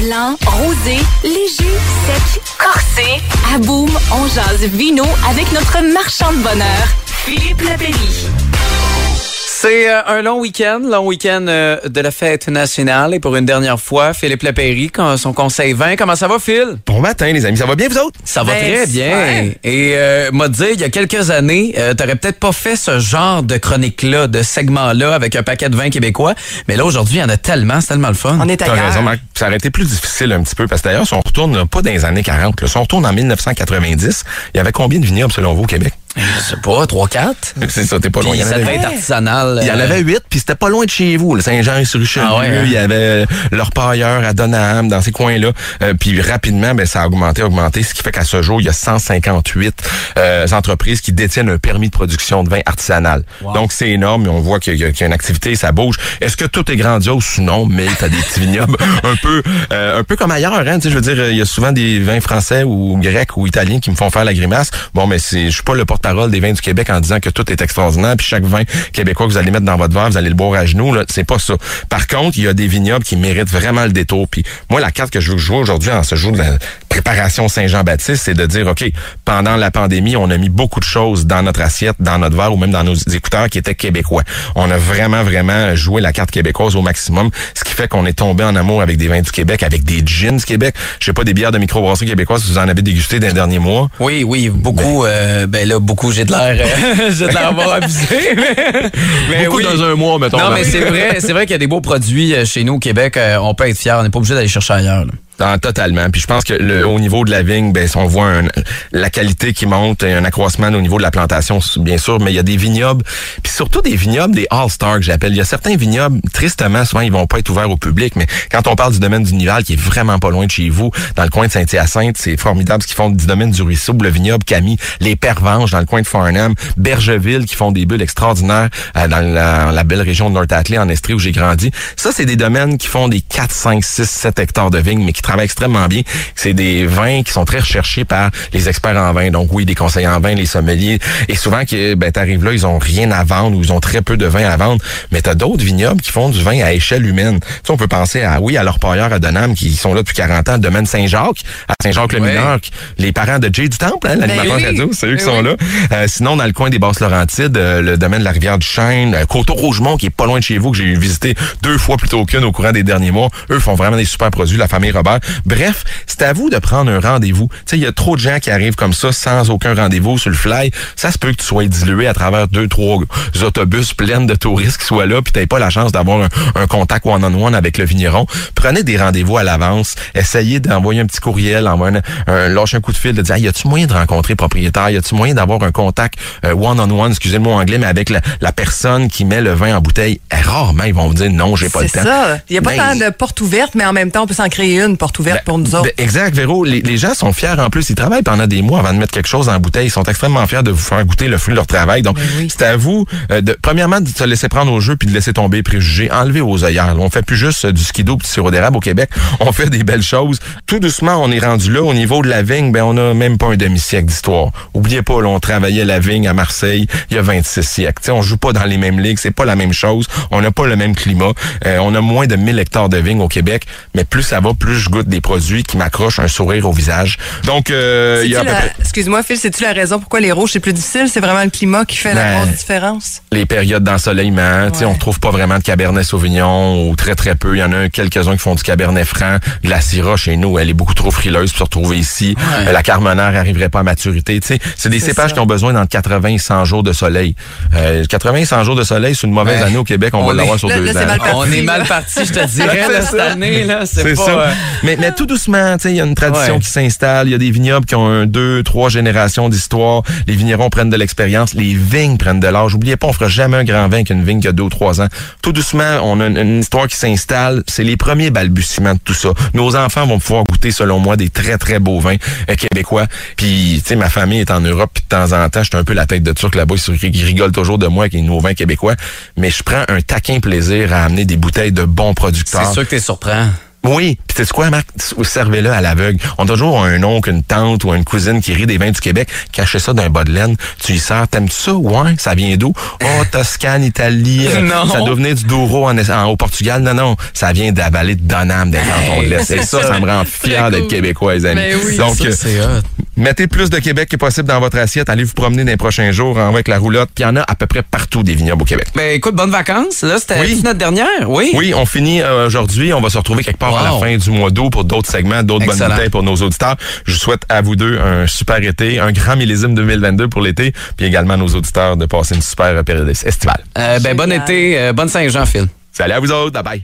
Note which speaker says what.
Speaker 1: Blanc, rosé, léger, sec, corsé. À Boom, on jase vino avec notre marchand de bonheur, Philippe Lapéry.
Speaker 2: C'est euh, un long week-end, long week-end euh, de la fête nationale. Et pour une dernière fois, Philippe Lapéry, quand son conseil 20. Comment ça va, Phil?
Speaker 3: Bon matin, les amis. Ça va bien, vous autres?
Speaker 2: Ça va
Speaker 4: Ben,
Speaker 2: très bien. Et euh, m'a dit, il y a quelques années, euh, t'aurais peut-être pas fait ce genre de chronique-là, de segment-là, avec un paquet de vins québécois. Mais là, aujourd'hui, il y en a tellement, c'est tellement le fun.
Speaker 4: On est
Speaker 3: T'as
Speaker 4: ailleurs.
Speaker 3: raison, Marc. Ça aurait été plus difficile un petit peu parce que d'ailleurs, si on retourne là, pas dans les années 40, là, si on retourne en 1990, il y avait combien de vignobles selon vous au Québec?
Speaker 2: Je sais pas, 3-4?
Speaker 3: C'est ça, t'es pas loin.
Speaker 2: Puis
Speaker 3: Il y en avait
Speaker 2: artisanal.
Speaker 3: Il y en
Speaker 2: euh,
Speaker 3: avait huit, puis c'était pas loin de chez vous. Le Saint-Jean-sur-Richelieu,
Speaker 2: Ah ouais, hein?
Speaker 3: il y avait leur pailleur à Donham, dans ces coins-là. Euh, puis rapidement, ben, ça a augmenté, augmenté, ce qui fait qu'à ce jour, il y a 158 euh, entreprises qui détiennent un permis de production de vin artisanal.
Speaker 2: Wow.
Speaker 3: Donc, c'est énorme. On voit qu'il y, y a une activité, ça bouge. Est-ce que tout est grandiose? Non, mais t'as des petits vignobles un peu euh, un peu comme ailleurs. Hein? Tu sais, je veux dire, il y a souvent des vins français ou grecs ou italiens qui me font faire la grimace. Bon, mais c'est, je suis pas le porte-parole des vins du Québec en disant que tout est extraordinaire. Puis chaque vin québécois que vous allez mettre dans votre verre, vous allez le boire à genoux. Là, c'est pas ça. Par contre, il y a des vignobles qui méritent vraiment le détour. Puis moi, la carte que je veux jouer aujourd'hui en ce jour de la préparation Saint-Jean-Baptiste, c'est de dire, OK, pendant la pandémie, on a mis beaucoup de choses dans notre assiette, dans notre verre ou même dans nos écouteurs qui étaient québécois. On a vraiment, vraiment joué la carte québécoise au maximum, ce qui fait qu'on est tombé en amour avec des vins du Québec, avec des gins du Québec. Je sais pas, des bières de microbrasserie québécoise, si vous en avez dégusté dans les derniers mois?
Speaker 2: Oui, oui, beaucoup. euh, ben là, beaucoup, j'ai de l'air, euh, j'ai de l'air avoir abusé. mais- mais
Speaker 3: Beaucoup
Speaker 2: oui.
Speaker 3: dans un mois, mettons.
Speaker 2: Non, mais c'est vrai, c'est vrai qu'il y a des beaux produits euh, chez nous au Québec. euh, on peut être fiers. On n'est pas obligé d'aller chercher ailleurs. là.
Speaker 3: Totalement. Puis je pense que le, au niveau de la vigne, ben, on voit un- la qualité qui monte, un accroissement au niveau de la plantation, bien sûr, mais il y a des vignobles, puis surtout des vignobles, des all-stars que j'appelle. Il y a certains vignobles, tristement, souvent, ils vont pas être ouverts au public, mais quand on parle du domaine du Nival, qui est vraiment pas loin de chez vous, dans le coin de Saint-Hyacinthe, c'est formidable ce qu'ils font du domaine du Ruisseau, le vignoble Camille, les Pervenches dans le coin de Farnham, Bergeville qui font des bulles extraordinaires euh, dans la, belle région de North-Atlee, en Estrie, où j'ai grandi. Ça, c'est des domaines qui font des 4, 5, 6, 7 hectares de vignes, mais qui extrêmement bien. C'est des vins qui sont très recherchés par les experts en vin. Donc oui, des conseillers en vin, les sommeliers. Et souvent, que ben, t'arrives là, ils ont rien à vendre ou ils ont très peu de vin à vendre. Mais t'as d'autres vignobles qui font du vin à échelle humaine. Tu sais, on peut penser à, oui, à leur pailleur à Donham qui sont là depuis 40 ans, le domaine Saint-Jacques, à Saint-Jacques-le-Mineur, les parents de Jay du Temple, hein, l'animateur
Speaker 2: oui.
Speaker 3: radio, c'est eux qui
Speaker 2: Ben
Speaker 3: sont là. Euh, sinon, dans le coin des Basses-Laurentides, euh, le domaine de la rivière du Chêne, euh, Coteau-Rougemont, qui est pas loin de chez vous, que j'ai visité deux fois plutôt qu'une au courant des derniers mois. Eux font vraiment des super produits, la famille Robert. Bref, c'est à vous de prendre un rendez-vous. Tu sais, il y a trop de gens qui arrivent comme ça, sans aucun rendez-vous sur le fly. Ça se peut que tu sois dilué à travers deux, trois autobus pleins de touristes qui soient là, puis t'aies pas la chance d'avoir un, un contact one-on-one avec le vigneron. Prenez des rendez-vous à l'avance. Essayez d'envoyer un petit courriel, envoyer un, un, lâcher un coup de fil, de dire, Hey, y a-tu moyen de rencontrer le propriétaire? Y a-tu moyen d'avoir un contact euh, one-on-one, excusez le mot anglais, mais avec la, la personne qui met le vin en bouteille? Eh, rarement, ils vont vous dire, non, j'ai pas le
Speaker 4: C'est
Speaker 3: temps.
Speaker 4: ça. Il n'y a pas tant de portes ouvertes, mais en même temps, on peut s'en créer une porte ouverte pour nous autres.
Speaker 3: ben, exact, Véro. Les, les gens sont fiers en plus. Ils travaillent pendant des mois avant de mettre quelque chose en bouteille. Ils sont extrêmement fiers de vous faire goûter le fruit de leur travail. Donc,
Speaker 4: Ben oui.
Speaker 3: c'est à vous, euh, de, premièrement, de se laisser prendre au jeu puis de laisser tomber les préjugés. Enlevez vos œillères. On fait plus juste euh, du skido du sirop d'érable au Québec. On fait des belles choses. Tout doucement, on est rendu là. Au niveau de la vigne, ben, on a même pas un demi-siècle d'histoire. Oubliez pas, là, on travaillait la vigne à Marseille il y a 26 siècles. T'sais, on joue pas dans les mêmes ligues. C'est pas la même chose. On n'a pas le même climat. Euh, on a moins de 1000 hectares de vignes au Québec. Mais plus ça va, plus je goûte des produits qui m'accrochent un sourire au visage. Donc, euh, il y a
Speaker 4: la-
Speaker 3: près
Speaker 4: Excuse-moi, Phil, c'est-tu la raison pourquoi les rouges, c'est plus difficile? C'est vraiment le climat qui fait la
Speaker 3: Ben,
Speaker 4: grosse différence?
Speaker 3: les périodes d'ensoleillement. Tu sais,
Speaker 4: Ouais.
Speaker 3: On trouve pas vraiment de Cabernet Sauvignon ou très très peu. Il y en a quelques-uns qui font du Cabernet Franc. De la Syrah chez nous, elle est beaucoup trop frileuse pour se retrouver ici.
Speaker 2: Ouais.
Speaker 3: Euh, La Carmenère arriverait pas à maturité. Tu sais, c'est des cépages
Speaker 4: ça.
Speaker 3: qui ont besoin dans 80 et 100 jours de soleil. Euh, 80 et 100 jours de soleil, c'est une mauvaise
Speaker 2: Ouais.
Speaker 3: année au Québec. On,
Speaker 2: On
Speaker 3: va l'avoir sur
Speaker 4: Là,
Speaker 3: deux
Speaker 4: là,
Speaker 3: ans.
Speaker 4: parti.
Speaker 2: On est mal parti, je te dirais, là, cette année. là. C'est
Speaker 3: C'est
Speaker 2: pas.
Speaker 3: ça.
Speaker 2: euh,
Speaker 3: Mais, mais tout doucement, tu sais, il y a une tradition
Speaker 2: Ouais.
Speaker 3: qui s'installe. Il y a des vignobles qui ont un, deux, trois générations d'histoire. Les vignerons prennent de l'expérience. Les vignes prennent de l'âge. Oubliez pas, on fera jamais un grand vin avec une vigne qui a deux ou trois ans. Tout doucement, on a une, une histoire qui s'installe. C'est les premiers balbutiements de tout ça. Nos enfants vont pouvoir goûter, selon moi, des très, très beaux vins euh, québécois. Puis, tu sais, ma famille est en Europe, puis de temps en temps, je suis un peu la tête de turc là-bas. Ils rigolent toujours de moi avec les nouveaux vins québécois. Mais je prends un taquin plaisir à amener des bouteilles de bons producteurs.
Speaker 2: C'est sûr que t'es surprend.
Speaker 3: Oui, puis c'est quoi, Marc? Servez-le à l'aveugle. On a toujours un oncle, une tante ou une cousine qui rit des vins du Québec, cachez ça d'un bas de laine. Tu y sers, t'aimes ça? Ouais, ça vient d'où? Oh, Toscane, Italie. euh,
Speaker 2: Non.
Speaker 3: Ça doit venir du Douro en, en- au Portugal. Non, non, ça vient de la vallée de Donham, des cantons de l'Est. Et ça, ça me rend fier d'être québécois, les amis.
Speaker 4: Ben oui.
Speaker 3: Donc,
Speaker 2: Ça,
Speaker 3: euh. Mettez plus de Québec que possible dans votre assiette. Allez vous promener dans les prochains jours avec la roulotte. Puis il y en a à peu près partout des vignobles au Québec.
Speaker 2: Ben écoute, bonnes vacances. Là, c'était
Speaker 3: Oui.
Speaker 2: notre dernière, oui.
Speaker 3: Oui, on finit euh, aujourd'hui. On va se retrouver quelque part à la fin du mois d'août pour d'autres segments, d'autres bonnes bouteilles pour nos auditeurs. Je souhaite à vous deux un super été, un grand millésime 2022 pour l'été, puis également à nos auditeurs de passer une super période estivale.
Speaker 2: Euh, ben bon été, euh, bonne Saint-Jean, Phil.
Speaker 3: Salut à vous autres. Bye bye.